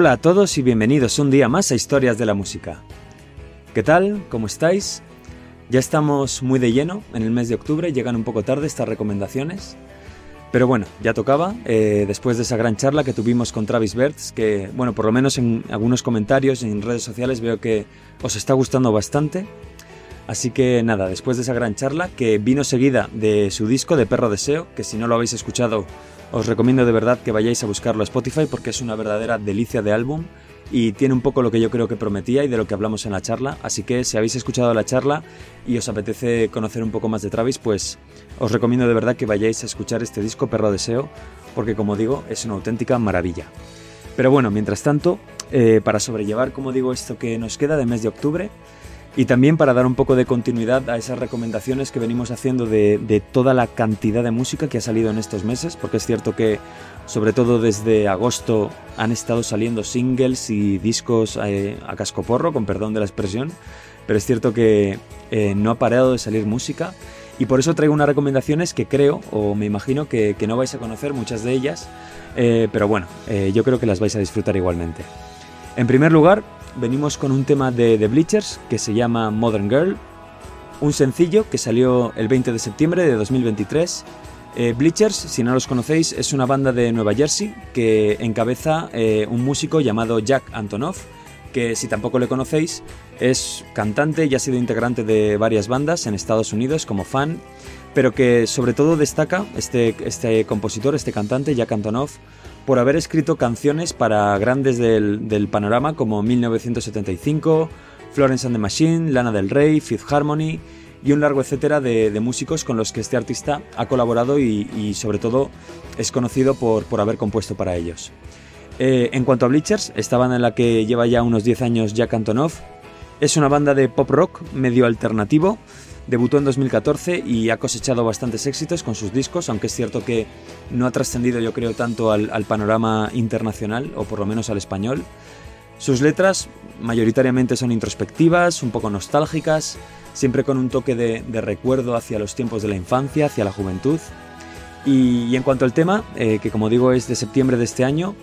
Hola a todos y bienvenidos un día más a Historias de la Música. ¿Qué tal? ¿Cómo estáis? Ya estamos muy de lleno en el mes de octubre, llegan un poco tarde estas recomendaciones. Pero bueno, ya tocaba, eh, después de esa gran charla que tuvimos con Travis Bertz, que bueno, por lo menos en algunos comentarios en redes sociales veo que os está gustando bastante. Así que nada, después de esa gran charla, que vino seguida de su disco de Perro Deseo, que si no lo habéis escuchado os recomiendo de verdad que vayáis a buscarlo a Spotify porque es una verdadera delicia de álbum y tiene un poco lo que yo creo que prometía y de lo que hablamos en la charla. Así que si habéis escuchado la charla y os apetece conocer un poco más de Travis, pues os recomiendo de verdad que vayáis a escuchar este disco Perro Deseo porque como digo es una auténtica maravilla. Pero bueno, mientras tanto, eh, para sobrellevar, como digo, esto que nos queda de mes de octubre, y también para dar un poco de continuidad a esas recomendaciones que venimos haciendo de, toda la cantidad de música que ha salido en estos meses, porque es cierto que sobre todo desde agosto han estado saliendo singles y discos eh, a cascoporro, con perdón de la expresión, pero es cierto que eh, no ha parado de salir música y por eso traigo unas recomendaciones que creo o me imagino que, no vais a conocer muchas de ellas, eh, pero bueno, yo creo que las vais a disfrutar igualmente. En primer lugar, venimos con un tema de The Bleachers que se llama Modern Girl, un sencillo que salió el 20 de septiembre de 2023. Eh, Bleachers, si no los conocéis, es una banda de Nueva Jersey que encabeza eh, un músico llamado Jack Antonoff, que si tampoco le conocéis, es cantante y ha sido integrante de varias bandas en Estados Unidos como fan, pero que sobre todo destaca este, este compositor, este cantante, Jack Antonoff, por haber escrito canciones para grandes del, panorama como 1975, Florence and the Machine, Lana del Rey, Fifth Harmony y un largo etcétera de, músicos con los que este artista ha colaborado y, sobre todo es conocido por, por haber compuesto para ellos. Eh, en cuanto a Bleachers, esta banda en la que lleva ya unos 10 años Jack Antonoff, es una banda de pop rock medio alternativo Debutó en 2014 y ha cosechado bastantes éxitos con sus discos, aunque es cierto que no ha trascendido yo creo tanto al, panorama internacional, o por lo menos al español. Sus letras mayoritariamente son introspectivas, un poco nostálgicas, siempre con un toque de, recuerdo hacia los tiempos de la infancia, hacia la juventud. Y, en cuanto al tema, eh, que como digo es de septiembre de este año,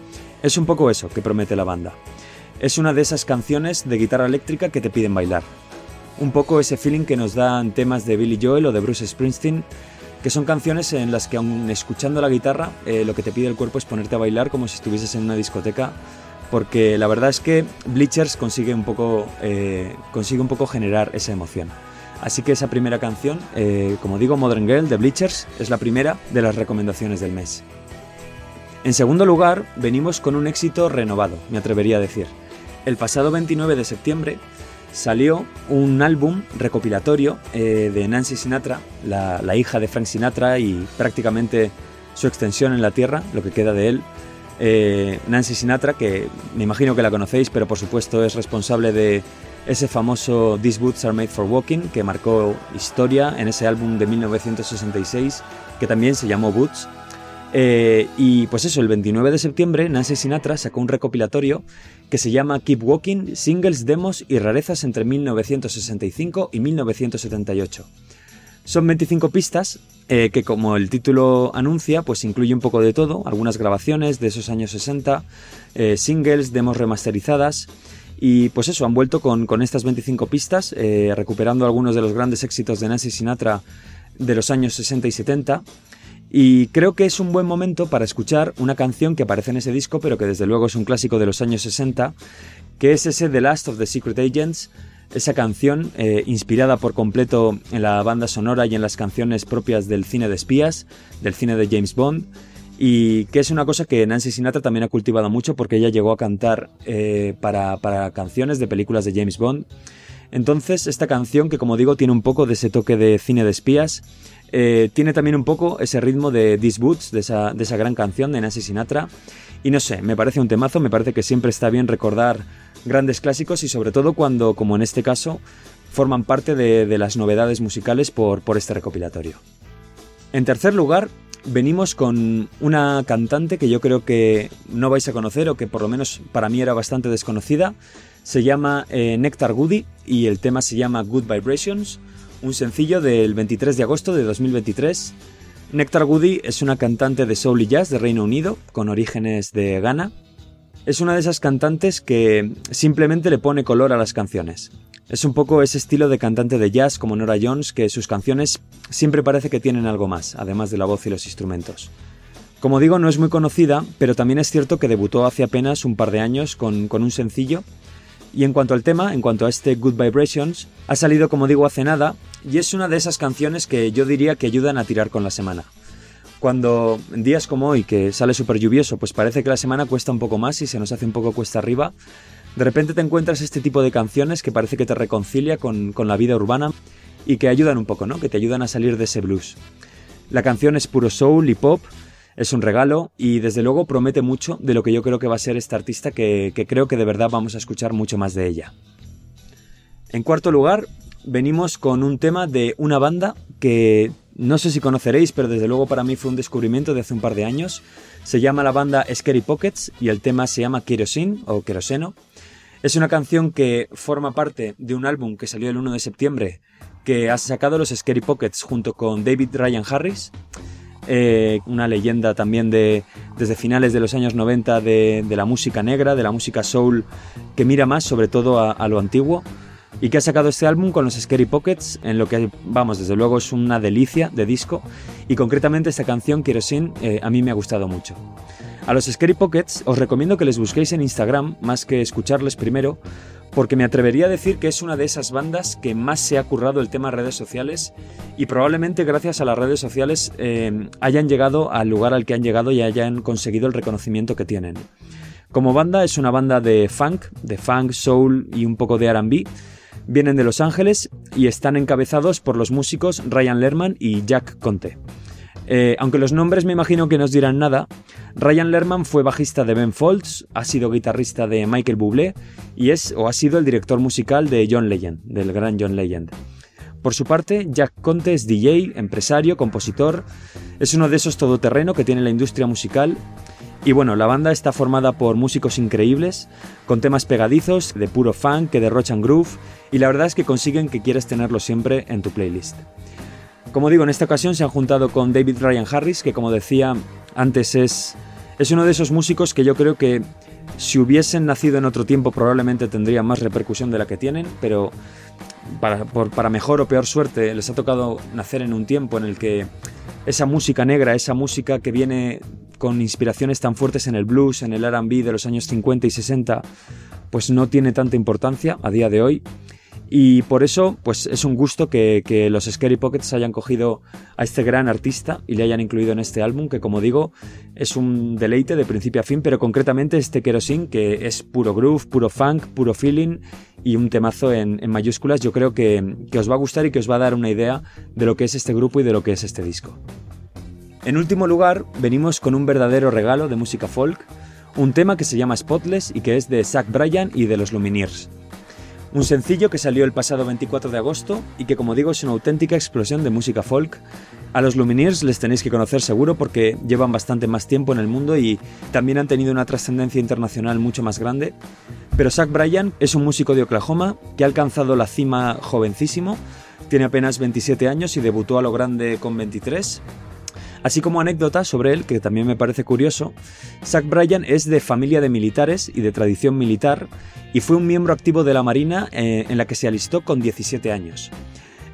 es un poco eso que promete la banda. Es una de esas canciones de guitarra eléctrica que te piden bailar un poco ese feeling que nos dan temas de Billy Joel o de Bruce Springsteen, que son canciones en las que aun escuchando la guitarra eh, lo que te pide el cuerpo es ponerte a bailar como si estuvieses en una discoteca, porque la verdad es que Bleachers consigue un poco, eh, consigue un poco generar esa emoción. Así que esa primera canción, eh, como digo, Modern Girl de Bleachers, es la primera de las recomendaciones del mes. En segundo lugar, venimos con un éxito renovado, me atrevería a decir. El pasado 29 de septiembre salió un álbum recopilatorio eh, de Nancy Sinatra, la, hija de Frank Sinatra y prácticamente su extensión en la Tierra, lo que queda de él. Eh, Nancy Sinatra, que me imagino que la conocéis, pero por supuesto es responsable de ese famoso These Boots Are Made for Walking, que marcó historia en ese álbum de 1966, que también se llamó Boots. Eh, y pues eso, el 29 de septiembre Nancy Sinatra sacó un recopilatorio que se llama Keep Walking, Singles, Demos y Rarezas entre 1965 y 1978. Son 25 pistas eh, que como el título anuncia, pues incluye un poco de todo, algunas grabaciones de esos años 60, eh, singles, demos remasterizadas y pues eso, han vuelto con, estas 25 pistas, recuperando algunos de los grandes éxitos de Nancy Sinatra de los años 60 y 70 y creo que es un buen momento para escuchar una canción que aparece en ese disco, pero que desde luego es un clásico de los años 60, que es ese The Last of the Secret Agents, esa canción eh, inspirada por completo en la banda sonora y en las canciones propias del cine de espías, del cine de James Bond, y que es una cosa que Nancy Sinatra también ha cultivado mucho porque ella llegó a cantar eh, para, para canciones de películas de James Bond. Entonces, esta canción, que como digo, tiene un poco de ese toque de cine de espías, eh, tiene también un poco ese ritmo de These Boots, de esa, de esa gran canción de Nancy Sinatra. Y no sé, me parece un temazo, me parece que siempre está bien recordar grandes clásicos y sobre todo cuando, como en este caso, forman parte de, las novedades musicales por, por este recopilatorio. En tercer lugar, venimos con una cantante que yo creo que no vais a conocer o que por lo menos para mí era bastante desconocida. Se llama eh, Nectar Goody y el tema se llama Good Vibrations, un sencillo del 23 de agosto de 2023. Nectar Goody es una cantante de soul y jazz de Reino Unido con orígenes de Ghana. Es una de esas cantantes que simplemente le pone color a las canciones. Es un poco ese estilo de cantante de jazz como Nora Jones que sus canciones siempre parece que tienen algo más, además de la voz y los instrumentos. Como digo, no es muy conocida, pero también es cierto que debutó hace apenas un par de años con, un sencillo. Y en cuanto al tema, en cuanto a este Good Vibrations, ha salido como digo hace nada, y es una de esas canciones que yo diría que ayudan a tirar con la semana. Cuando en días como hoy, que sale súper lluvioso, pues parece que la semana cuesta un poco más y se nos hace un poco cuesta arriba, de repente te encuentras este tipo de canciones que parece que te reconcilia con, la vida urbana y que ayudan un poco, ¿no? Que te ayudan a salir de ese blues. La canción es puro soul y pop, es un regalo y desde luego promete mucho de lo que yo creo que va a ser esta artista que, creo que de verdad vamos a escuchar mucho más de ella. En cuarto lugar, venimos con un tema de una banda que no sé si conoceréis, pero desde luego para mí fue un descubrimiento de hace un par de años. Se llama la banda Scary Pockets y el tema se llama Kerosene o Queroseno. Es una canción que forma parte de un álbum que salió el 1 de septiembre que ha sacado los Scary Pockets junto con David Ryan Harris, eh, una leyenda también de, desde finales de los años 90 de, la música negra, de la música soul, que mira más sobre todo a, lo antiguo y que ha sacado este álbum con los Scary Pockets, en lo que, vamos, desde luego es una delicia de disco, y concretamente esta canción, Kerosene, eh, a mí me ha gustado mucho. A los Scary Pockets os recomiendo que les busquéis en Instagram más que escucharles primero, porque me atrevería a decir que es una de esas bandas que más se ha currado el tema redes sociales y probablemente gracias a las redes sociales eh, hayan llegado al lugar al que han llegado y hayan conseguido el reconocimiento que tienen. Como banda es una banda de funk, de funk, soul y un poco de RB. Vienen de Los Ángeles y están encabezados por los músicos Ryan Lerman y Jack Conte. Eh, aunque los nombres me imagino que nos dirán nada, Ryan Lerman fue bajista de Ben Folds, ha sido guitarrista de Michael Bublé y es o ha sido el director musical de John Legend, del gran John Legend. Por su parte, Jack Conte es DJ, empresario, compositor, es uno de esos todoterreno que tiene la industria musical y bueno, la banda está formada por músicos increíbles, con temas pegadizos, de puro funk, que derrochan groove, y la verdad es que consiguen que quieras tenerlo siempre en tu playlist. Como digo, en esta ocasión se han juntado con David Ryan Harris, que como decía antes es, es uno de esos músicos que yo creo que si hubiesen nacido en otro tiempo probablemente tendrían más repercusión de la que tienen, pero para, para mejor o peor suerte les ha tocado nacer en un tiempo en el que esa música negra, esa música que viene con inspiraciones tan fuertes en el blues, en el RB de los años 50 y 60, pues no tiene tanta importancia a día de hoy. Y por eso, pues es un gusto que, los Scary Pockets hayan cogido a este gran artista y le hayan incluido en este álbum, que como digo, es un deleite de principio a fin, pero concretamente este Kerosene, que es puro groove, puro funk, puro feeling y un temazo en, mayúsculas, yo creo que, que os va a gustar y que os va a dar una idea de lo que es este grupo y de lo que es este disco. En último lugar, venimos con un verdadero regalo de música folk, un tema que se llama Spotless y que es de Zach Bryan y de los Lumineers. Un sencillo que salió el pasado 24 de agosto y que como digo es una auténtica explosión de música folk. A los Lumineers les tenéis que conocer seguro porque llevan bastante más tiempo en el mundo y también han tenido una trascendencia internacional mucho más grande. Pero Zach Bryan es un músico de Oklahoma que ha alcanzado la cima jovencísimo, tiene apenas 27 años y debutó a lo grande con 23 Así como anécdota sobre él, que también me parece curioso, Zach Bryan es de familia de militares y de tradición militar y fue un miembro activo de la Marina eh, en la que se alistó con 17 años.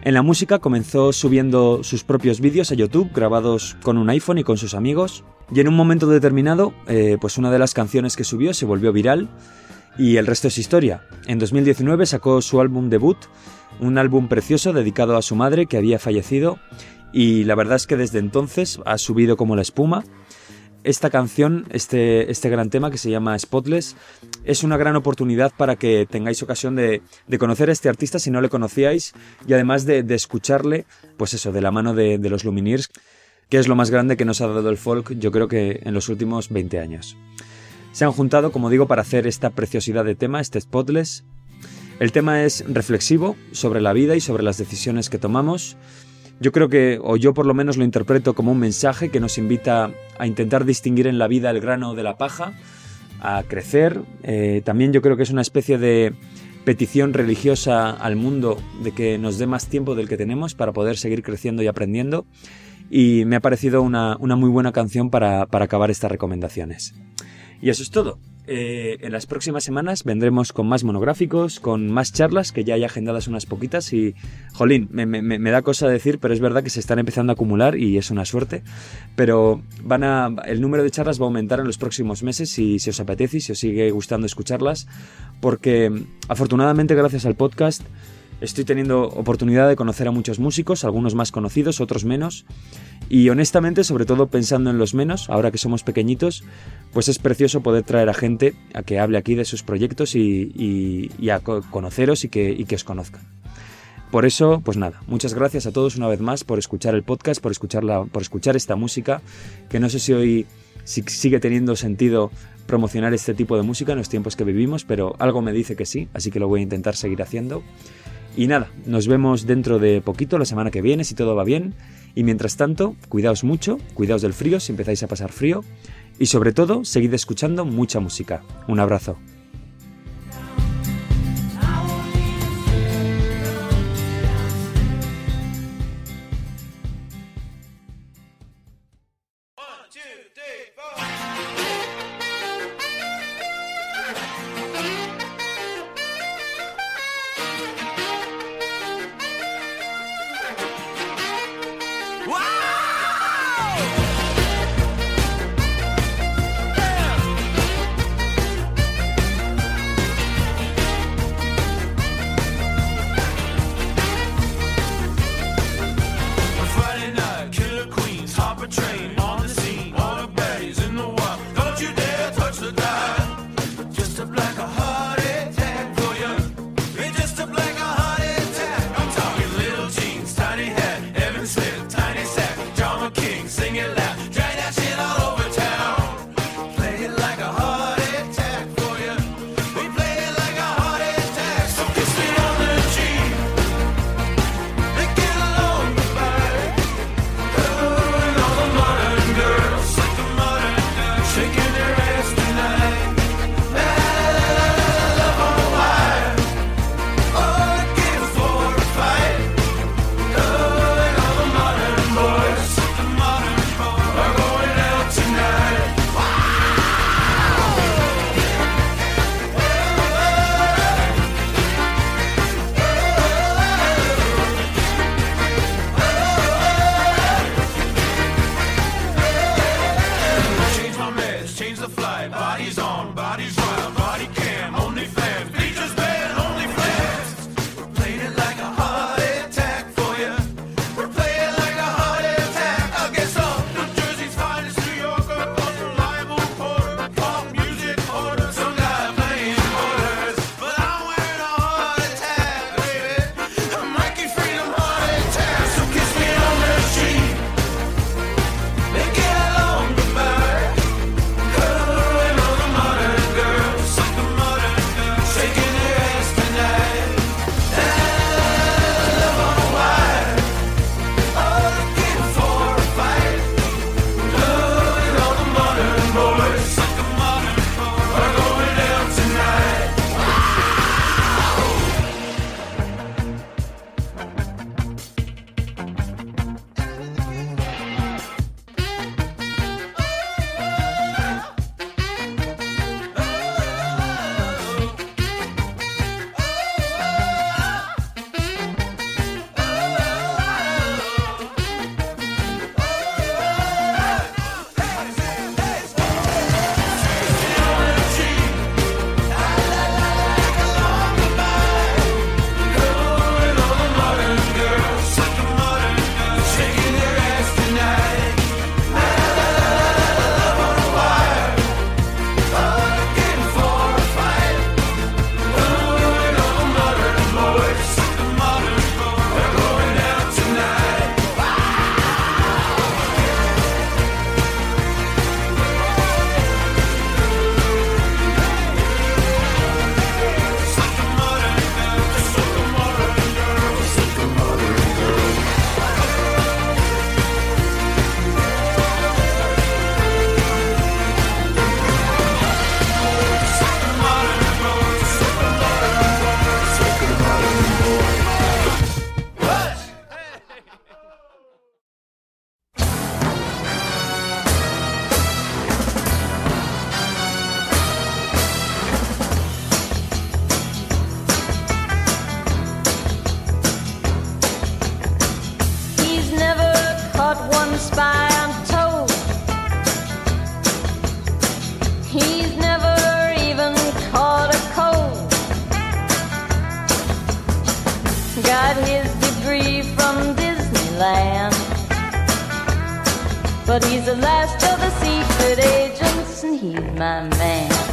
En la música comenzó subiendo sus propios vídeos a YouTube grabados con un iPhone y con sus amigos y en un momento determinado eh, pues una de las canciones que subió se volvió viral y el resto es historia. En 2019 sacó su álbum debut, un álbum precioso dedicado a su madre que había fallecido y la verdad es que desde entonces ha subido como la espuma. esta canción, este, este gran tema que se llama Spotless, es una gran oportunidad para que tengáis ocasión de, conocer a este artista si no le conocíais y además de, escucharle, pues eso, de la mano de, de los Lumineers, que es lo más grande que nos ha dado el folk, yo creo que en los últimos 20 años. Se han juntado, como digo, para hacer esta preciosidad de tema, este Spotless. El tema es reflexivo sobre la vida y sobre las decisiones que tomamos. Yo creo que, o yo por lo menos lo interpreto como un mensaje que nos invita a intentar distinguir en la vida el grano de la paja, a crecer. Eh, también yo creo que es una especie de petición religiosa al mundo de que nos dé más tiempo del que tenemos para poder seguir creciendo y aprendiendo. Y me ha parecido una, muy buena canción para acabar estas recomendaciones. Y eso es todo. Eh, en las próximas semanas vendremos con más monográficos, con más charlas, que ya hay agendadas unas poquitas y, jolín, me, da cosa decir, pero es verdad que se están empezando a acumular y es una suerte. Pero van a, el número de charlas va a aumentar en los próximos meses si, si os apetece y si os sigue gustando escucharlas, porque afortunadamente gracias al podcast Estoy teniendo oportunidad de conocer a muchos músicos, algunos más conocidos, otros menos. Y honestamente, sobre todo pensando en los menos, ahora que somos pequeñitos, pues es precioso poder traer a gente a que hable aquí de sus proyectos y, a conoceros y que, y os conozcan. Por eso, pues nada, muchas gracias a todos una vez más por escuchar el podcast, por, escucharla, por escuchar esta música, que no sé si hoy si sigue teniendo sentido promocionar este tipo de música en los tiempos que vivimos, pero algo me dice que sí, así que lo voy a intentar seguir haciendo. Y nada, nos vemos dentro de poquito, la semana que viene, si todo va bien. Y mientras tanto, cuidaos mucho, cuidaos del frío si empezáis a pasar frío. Y sobre todo, seguid escuchando mucha música. Un abrazo. a fly by. But he's the last of the secret agents, and he's my man.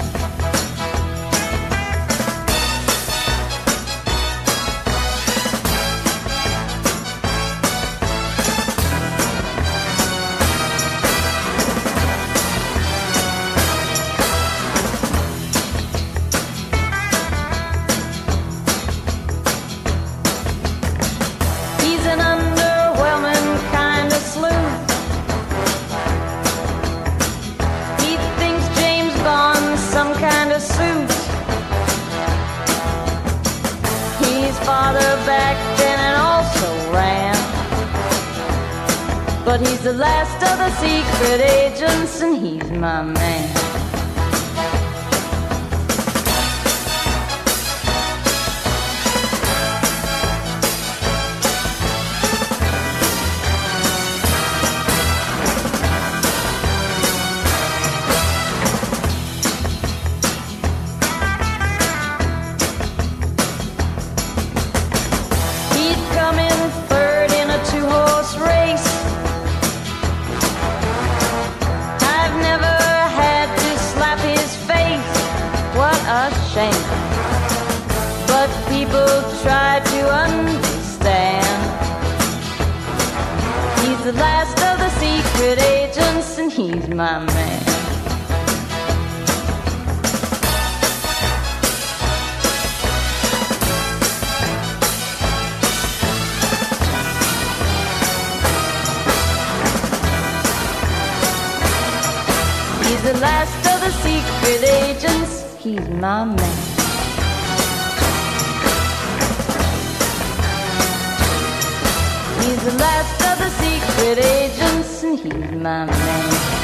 Secret agents, and he's my man. The last of the secret agents. He's my man. He's the last of the secret agents, and he's my man.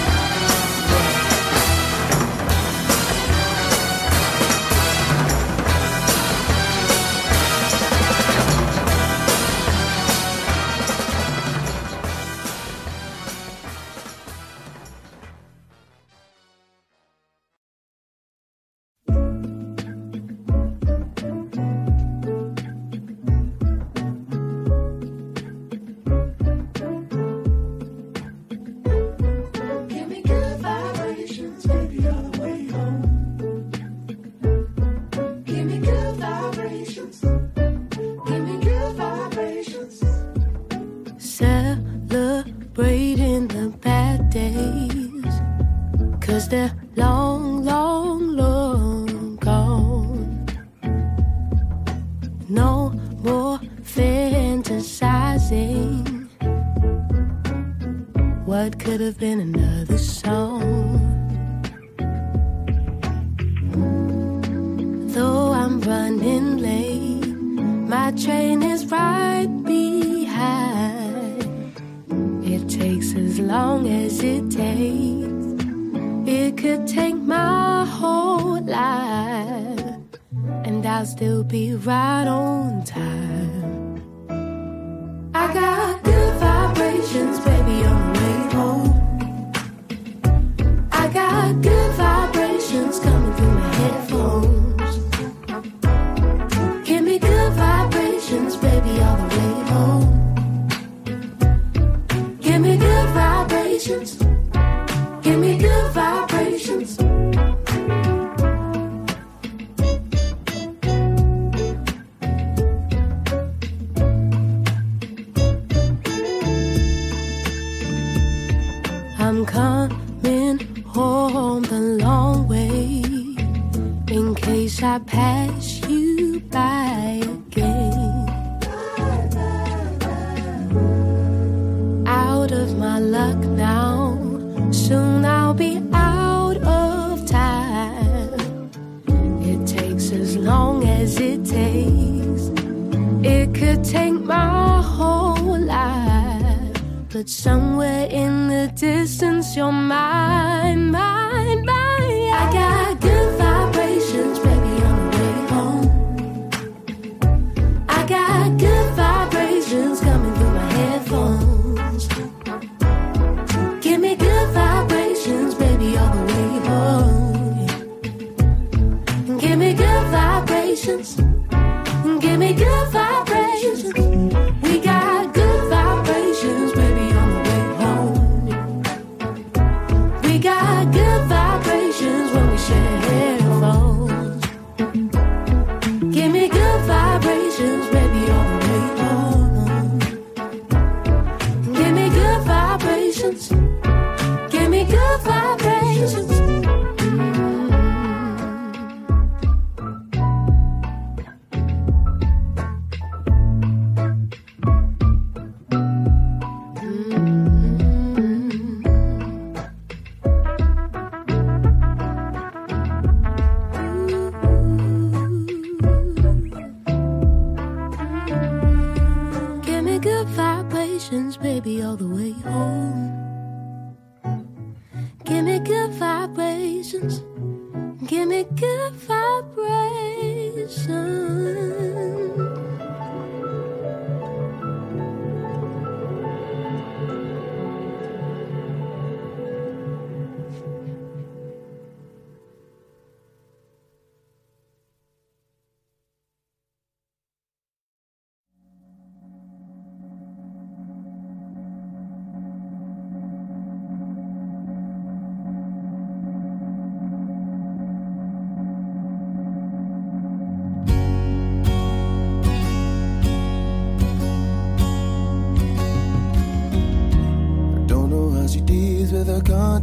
It could take my whole life, but somewhere in the distance, you're mine, mine, mine. I got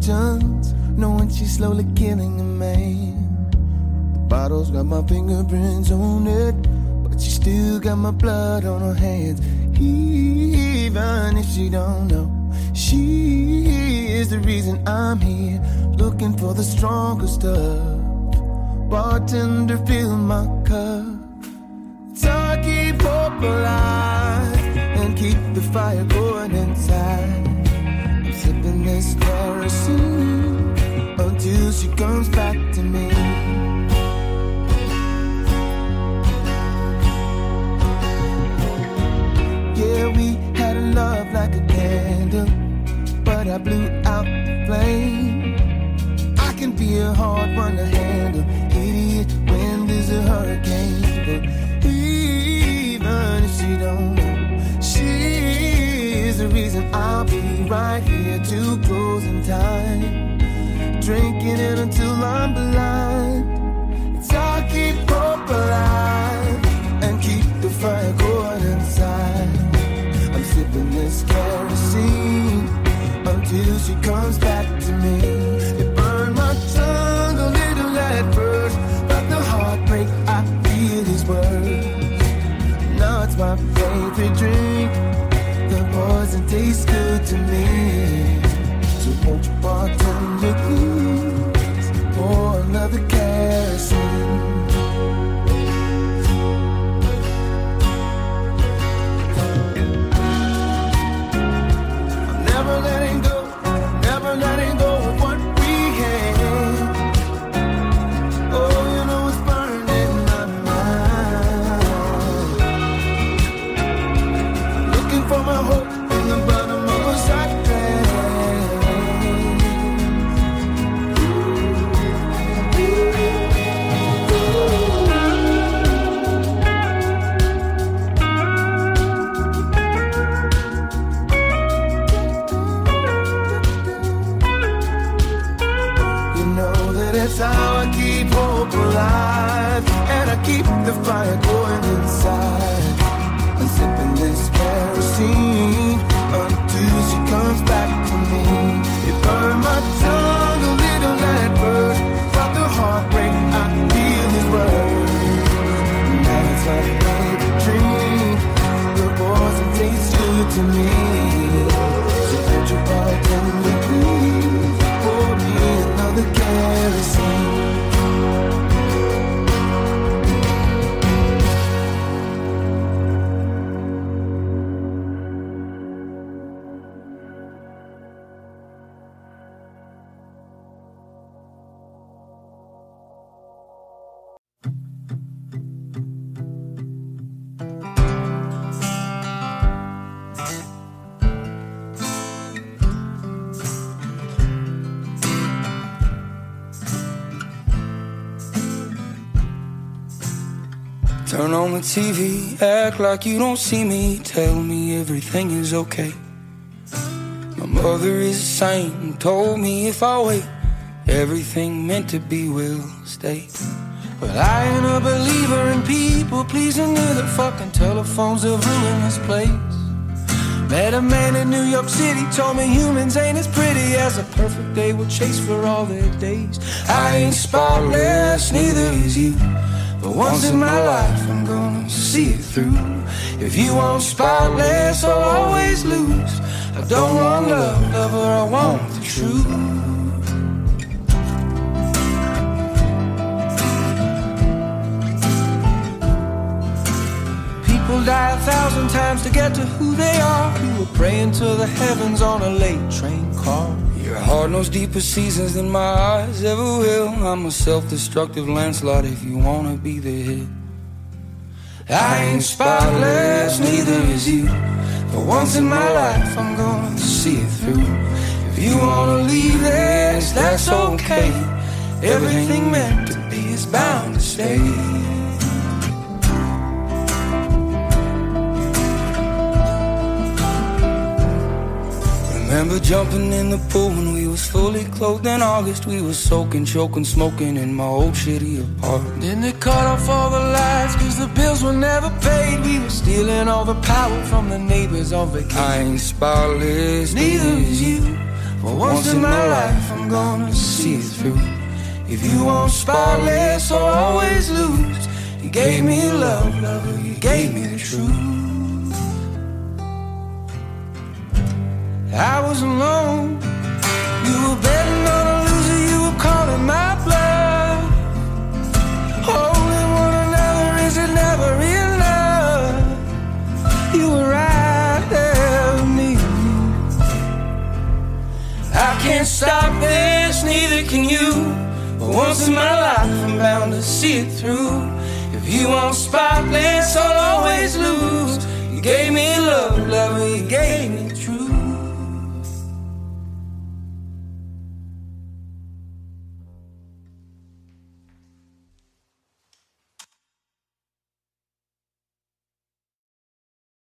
conscience, knowing she's slowly killing a man. The bottle's got my fingerprints on it, but she still got my blood on her hands. Even if she don't know, she is the reason I'm here, looking for the stronger stuff. Bartender, fill my cup. So I keep hope alive and keep the fire going until she comes back to me. Good to me. The fire going inside. I'm sipping this kerosene until she comes back to me. It burned my tongue a little at first, but the heartbreak I feel is worse. Now it's my favorite dream, The poison tastes good to me. Turn on the TV, act like you don't see me. Tell me everything is okay. My mother is a saint and told me if I wait, everything meant to be will stay. But I ain't a believer in people pleasing, near the fucking telephones have ruined this place. Met a man in New York City, told me humans ain't as pretty as a perfect day will chase for all their days. I ain't spotless, neither is you. Once in my life, I'm gonna see it through. If you want spotless, I'll always lose. I don't want love, lover, I want the truth. People die a thousand times to get to who they are. You were praying to the heavens on a late train car. Your heart knows deeper seasons than my eyes ever will. I'm a self-destructive landslide if you wanna be the hit. I ain't spotless, neither is you. But once in my life, I'm gonna see it through. If you wanna leave this, that's okay. Everything meant to be is bound to stay. Remember jumping in the pool when we was fully clothed in August. We was soaking, choking, smoking in my old shitty apartment. Then they cut off all the lights cause the bills were never paid. We were stealing all the power from the neighbors on vacation. I ain't spotless, neither is you. But once in my life I'm gonna see it through. If you want spotless or always lose, you gave me love, lover, you gave me the truth. I was alone. You were betting on a loser, you were calling my bluff. Holding one another is it never enough? You were right there with me. I can't stop this, neither can you. But once in my life, I'm bound to see it through. If you want spotless, I'll always lose. You gave me